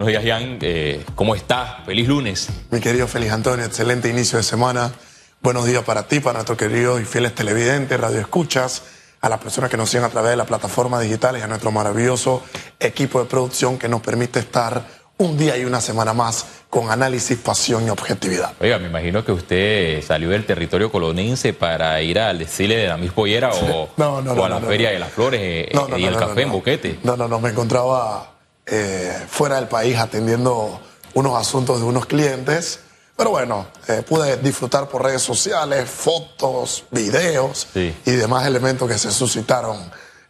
Buenos días, Jan. Eh, ¿Cómo está? Feliz lunes. Mi querido Feliz Antonio, excelente inicio de semana. Buenos días para ti, para nuestros queridos y fieles televidentes, radio escuchas, a las personas que nos siguen a través de las plataformas digitales y a nuestro maravilloso equipo de producción que nos permite estar un día y una semana más con análisis, pasión y objetividad. Oiga, me imagino que usted salió del territorio colonense para ir al desfile de la Miss Pollera o, o a la Feria de las Flores eh, y el café en Boquete. No, no, no, me encontraba eh, fuera del país atendiendo unos asuntos de unos clientes. Pero bueno, eh, pude disfrutar por redes sociales, fotos, videos y demás elementos que se suscitaron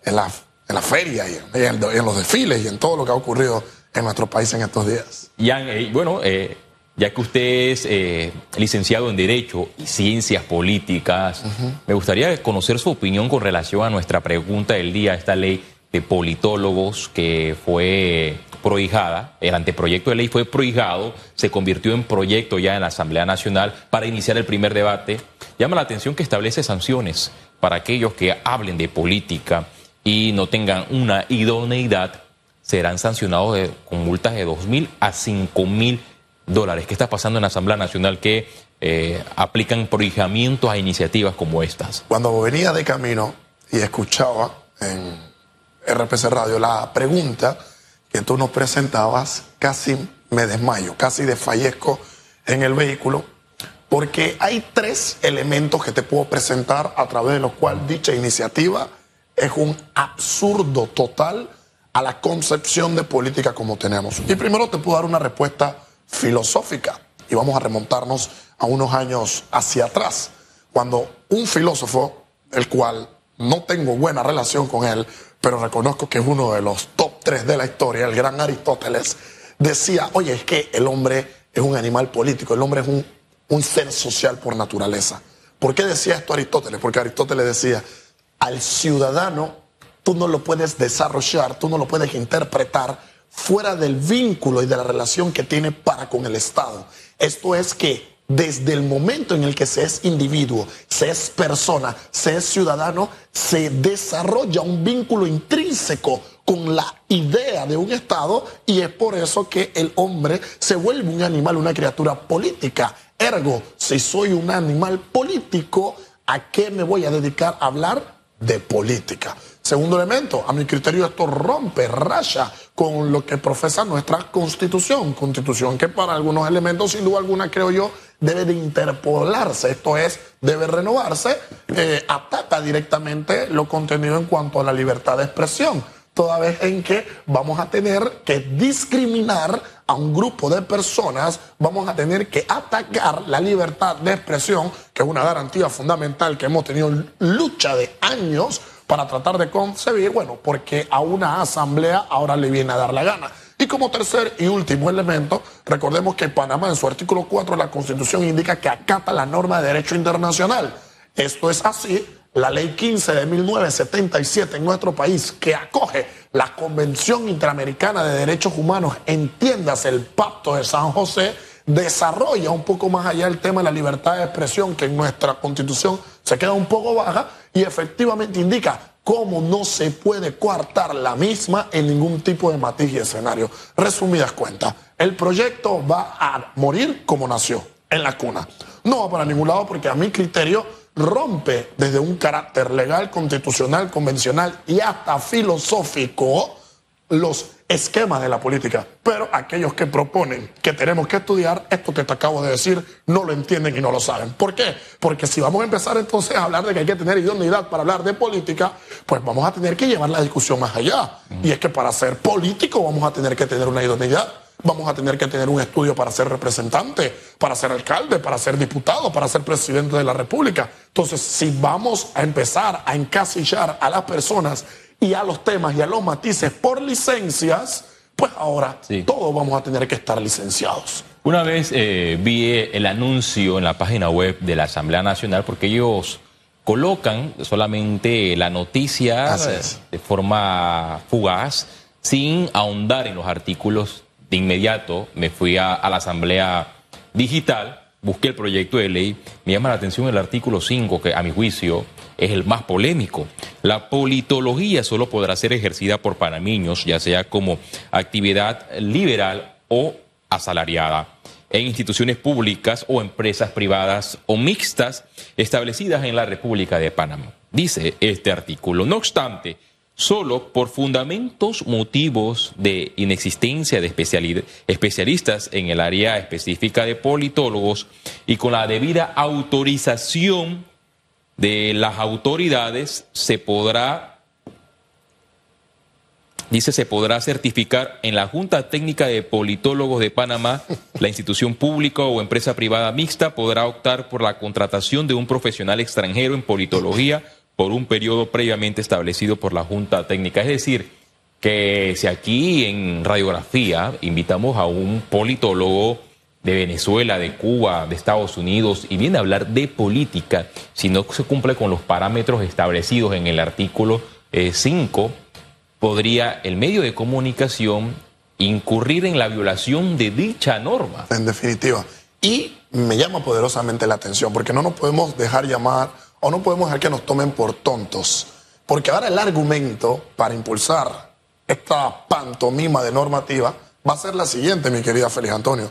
en la, en la feria y en, los desfiles y en todo lo que ha ocurrido en nuestro país en estos días. Jan, eh, bueno, ya que usted es licenciado en Derecho y Ciencias Políticas, me gustaría conocer su opinión con relación a nuestra pregunta del día, esta ley de politólogos que fue prohijada, el anteproyecto de ley fue prohijado, se convirtió en proyecto ya en la Asamblea Nacional para iniciar el primer debate. Llama la atención que establece sanciones para aquellos que hablen de política y no tengan una idoneidad, serán sancionados con multas de 2 mil a 5 mil dólares. ¿Qué está pasando en la Asamblea Nacional que eh, aplican prohijamientos a iniciativas como estas? Cuando venía de camino y escuchaba en RPC Radio, la pregunta que tú nos presentabas, casi me desmayo, casi desfallezco en el vehículo, porque hay tres elementos que te puedo presentar a través de los cuales dicha iniciativa es un absurdo total a la concepción de política como tenemos. Y primero te puedo dar una respuesta filosófica y vamos a remontarnos a unos años hacia atrás, cuando un filósofo, el cual no tengo buena relación con él, pero reconozco que es uno de los top tres de la historia, el gran Aristóteles, decía, oye, es que el hombre es un animal político, el hombre es un, un ser social por naturaleza. ¿Por qué decía esto Aristóteles? Porque Aristóteles decía, al ciudadano tú no lo puedes desarrollar, tú no lo puedes interpretar fuera del vínculo y de la relación que tiene para con el Estado. Esto es que desde el momento en el que se es individuo, se es persona, se es ciudadano, se desarrolla un vínculo intrínseco con la idea de un Estado y es por eso que el hombre se vuelve un animal, una criatura política. Ergo, si soy un animal político, ¿a qué me voy a dedicar a hablar? De política. Segundo elemento, a mi criterio esto rompe, raya con lo que profesa nuestra constitución, constitución que para algunos elementos, sin duda alguna, creo yo, debe de interpolarse, esto es, debe renovarse, eh, ataca directamente lo contenido en cuanto a la libertad de expresión, toda vez en que vamos a tener que discriminar a un grupo de personas, vamos a tener que atacar la libertad de expresión, que es una garantía fundamental que hemos tenido lucha de años para tratar de concebir, bueno, porque a una asamblea ahora le viene a dar la gana. Como tercer y último elemento, recordemos que Panamá en su artículo 4 de la Constitución indica que acata la norma de derecho internacional. Esto es así. La ley 15 de 1977 en nuestro país, que acoge la Convención Interamericana de Derechos Humanos, entiéndase el Pacto de San José, desarrolla un poco más allá el tema de la libertad de expresión, que en nuestra constitución se queda un poco baja, y efectivamente indica cómo no se puede coartar la misma en ningún tipo de matiz y escenario. Resumidas cuentas, el proyecto va a morir como nació, en la cuna. No va para ningún lado porque a mi criterio rompe desde un carácter legal, constitucional, convencional y hasta filosófico los esquemas de la política. Pero aquellos que proponen que tenemos que estudiar, esto que te acabo de decir, no lo entienden y no lo saben. ¿Por qué? Porque si vamos a empezar entonces a hablar de que hay que tener idoneidad para hablar de política, pues vamos a tener que llevar la discusión más allá. Y es que para ser político vamos a tener que tener una idoneidad. Vamos a tener que tener un estudio para ser representante, para ser alcalde, para ser diputado, para ser presidente de la República. Entonces, si vamos a empezar a encasillar a las personas y a los temas y a los matices por licencias, pues ahora todos vamos a tener que estar licenciados. Una vez eh, vi el anuncio en la página web de la Asamblea Nacional porque ellos colocan solamente la noticia de forma fugaz sin ahondar en los artículos. De inmediato me fui a la Asamblea Digital busqué el proyecto de ley, me llama la atención el artículo 5, que a mi juicio es el más polémico. La politología solo podrá ser ejercida por panameños, ya sea como actividad liberal o asalariada en instituciones públicas o empresas privadas o mixtas establecidas en la República de Panamá. Dice este artículo. No obstante, solo por fundamentos motivos de inexistencia de especialistas en el área específica de politólogos y con la debida autorización de las autoridades se podrá Dice, se podrá certificar en la Junta Técnica de Politólogos de Panamá, la institución pública o empresa privada mixta podrá optar por la contratación de un profesional extranjero en politología por un periodo previamente establecido por la Junta Técnica. Es decir, que si aquí en radiografía invitamos a un politólogo de Venezuela, de Cuba, de Estados Unidos, y viene a hablar de política, si no se cumple con los parámetros establecidos en el artículo 5, eh, podría el medio de comunicación incurrir en la violación de dicha norma. En definitiva. Y me llama poderosamente la atención, porque no nos podemos dejar llamar o no podemos dejar que nos tomen por tontos. Porque ahora el argumento para impulsar esta pantomima de normativa va a ser la siguiente, mi querida Félix Antonio.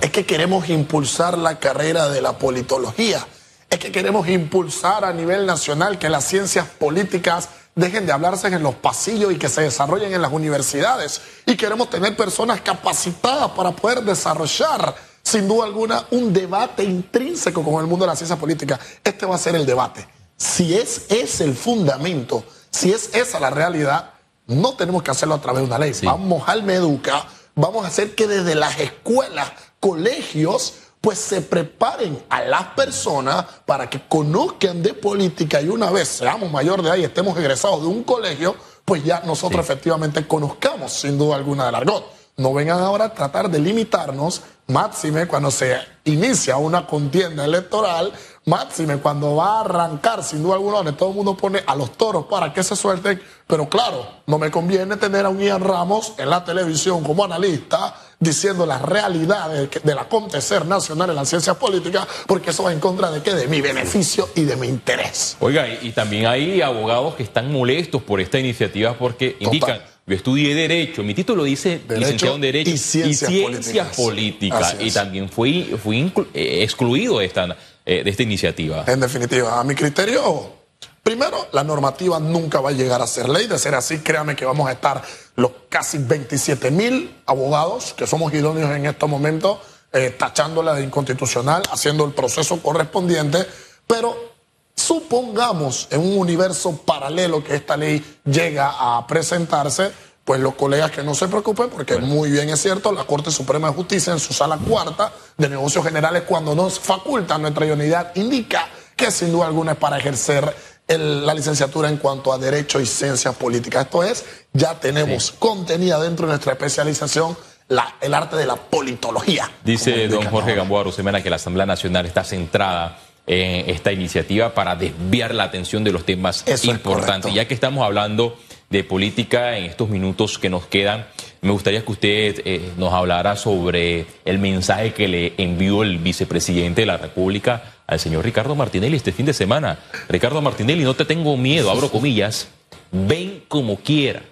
Es que queremos impulsar la carrera de la politología. Es que queremos impulsar a nivel nacional que las ciencias políticas dejen de hablarse en los pasillos y que se desarrollen en las universidades. Y queremos tener personas capacitadas para poder desarrollar, sin duda alguna, un debate intrínseco con el mundo de la ciencia política. Este va a ser el debate. Si es, es el fundamento, si es esa la realidad, no tenemos que hacerlo a través de una ley. Vamos al Meduca, vamos a hacer que desde las escuelas, colegios, pues se preparen a las personas para que conozcan de política y una vez seamos mayor de edad y estemos egresados de un colegio, pues ya nosotros efectivamente conozcamos sin duda alguna del argot. No vengan ahora a tratar de limitarnos, máxime cuando se inicia una contienda electoral, máxime cuando va a arrancar sin duda alguna donde todo el mundo pone a los toros para que se suelten, pero claro, no me conviene tener a un Ian Ramos en la televisión como analista diciendo las realidades del acontecer nacional en las ciencias políticas, porque eso va en contra de qué? De mi beneficio y de mi interés. Oiga, y, también hay abogados que están molestos por esta iniciativa porque indican, yo estudié Derecho, mi título dice licenciado en Derecho y Ciencias, Políticas, y también fui, fui eh, excluido de esta, eh, de esta iniciativa. En definitiva, a mi criterio Primero, la normativa nunca va a llegar a ser ley. De ser así, créame que vamos a estar los casi 27 mil abogados que somos idóneos en estos momentos, eh, tachándola de inconstitucional, haciendo el proceso correspondiente. Pero supongamos en un universo paralelo que esta ley llega a presentarse, pues los colegas que no se preocupen, porque muy bien es cierto, la Corte Suprema de Justicia en su sala cuarta de negocios generales, cuando nos faculta nuestra idoneidad, indica que sin duda alguna es para ejercer la licenciatura en cuanto a Derecho y Ciencias Políticas. Esto es, ya tenemos contenida dentro de nuestra especialización la, el arte de la politología. Dice don Jorge Gamboa Rosemena que la Asamblea Nacional está centrada en esta iniciativa para desviar la atención de los temas importantes. Ya que estamos hablando de política en estos minutos que nos quedan, me gustaría que usted eh, nos hablara sobre el mensaje que le envió el vicepresidente de la República al señor Ricardo Martinelli este fin de semana. Ricardo Martinelli, no te tengo miedo, abro comillas, ven como quiera,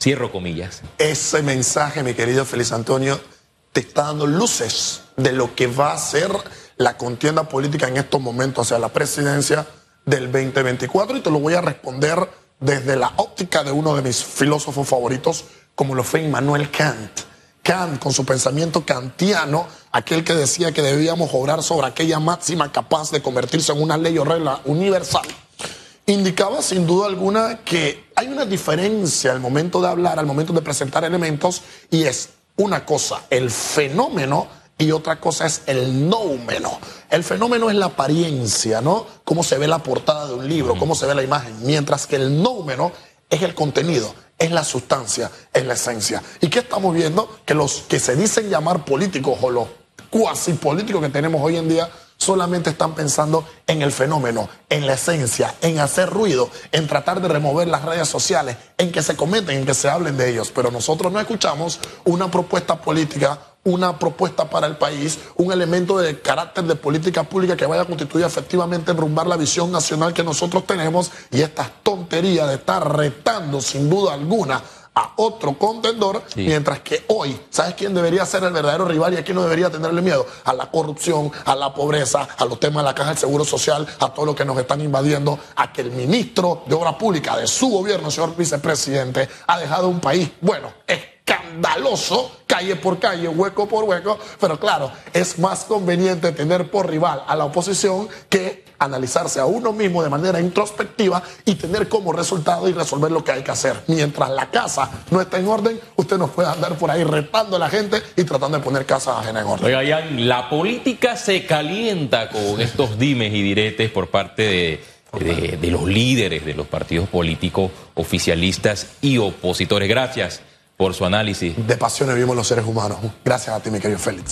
cierro comillas. Ese mensaje, mi querido Feliz Antonio, te está dando luces de lo que va a ser la contienda política en estos momentos hacia la presidencia del 2024 y te lo voy a responder desde la óptica de uno de mis filósofos favoritos, como lo fue Immanuel Kant. Kant, con su pensamiento kantiano, aquel que decía que debíamos obrar sobre aquella máxima capaz de convertirse en una ley o regla universal, indicaba sin duda alguna que hay una diferencia al momento de hablar, al momento de presentar elementos, y es una cosa, el fenómeno, y otra cosa es el noumeno. El fenómeno es la apariencia, ¿no? Cómo se ve la portada de un libro, cómo se ve la imagen, mientras que el noumeno es el contenido, es la sustancia, es la esencia. ¿Y qué estamos viendo? Que los que se dicen llamar políticos o los cuasi políticos que tenemos hoy en día solamente están pensando en el fenómeno, en la esencia, en hacer ruido, en tratar de remover las redes sociales, en que se comenten, en que se hablen de ellos. Pero nosotros no escuchamos una propuesta política una propuesta para el país, un elemento de carácter de política pública que vaya a constituir efectivamente enrumbar la visión nacional que nosotros tenemos y esta tontería de estar retando sin duda alguna a otro contendor, mientras que hoy, ¿sabes quién debería ser el verdadero rival y a quién no debería tenerle miedo? A la corrupción, a la pobreza, a los temas de la caja del seguro social, a todo lo que nos están invadiendo, a que el ministro de Obra Pública de su gobierno, señor vicepresidente, ha dejado un país, bueno, escandaloso, calle por calle, hueco por hueco, pero claro, es más conveniente tener por rival a la oposición que analizarse a uno mismo de manera introspectiva y tener como resultado y resolver lo que hay que hacer. Mientras la casa no está en orden, usted no puede andar por ahí retando a la gente y tratando de poner casa ajena en orden. Oiga, la política se calienta con estos dimes y diretes por parte de los líderes de los partidos políticos oficialistas y opositores. Gracias por su análisis. De pasiones vivimos los seres humanos. Gracias a ti, mi querido Félix.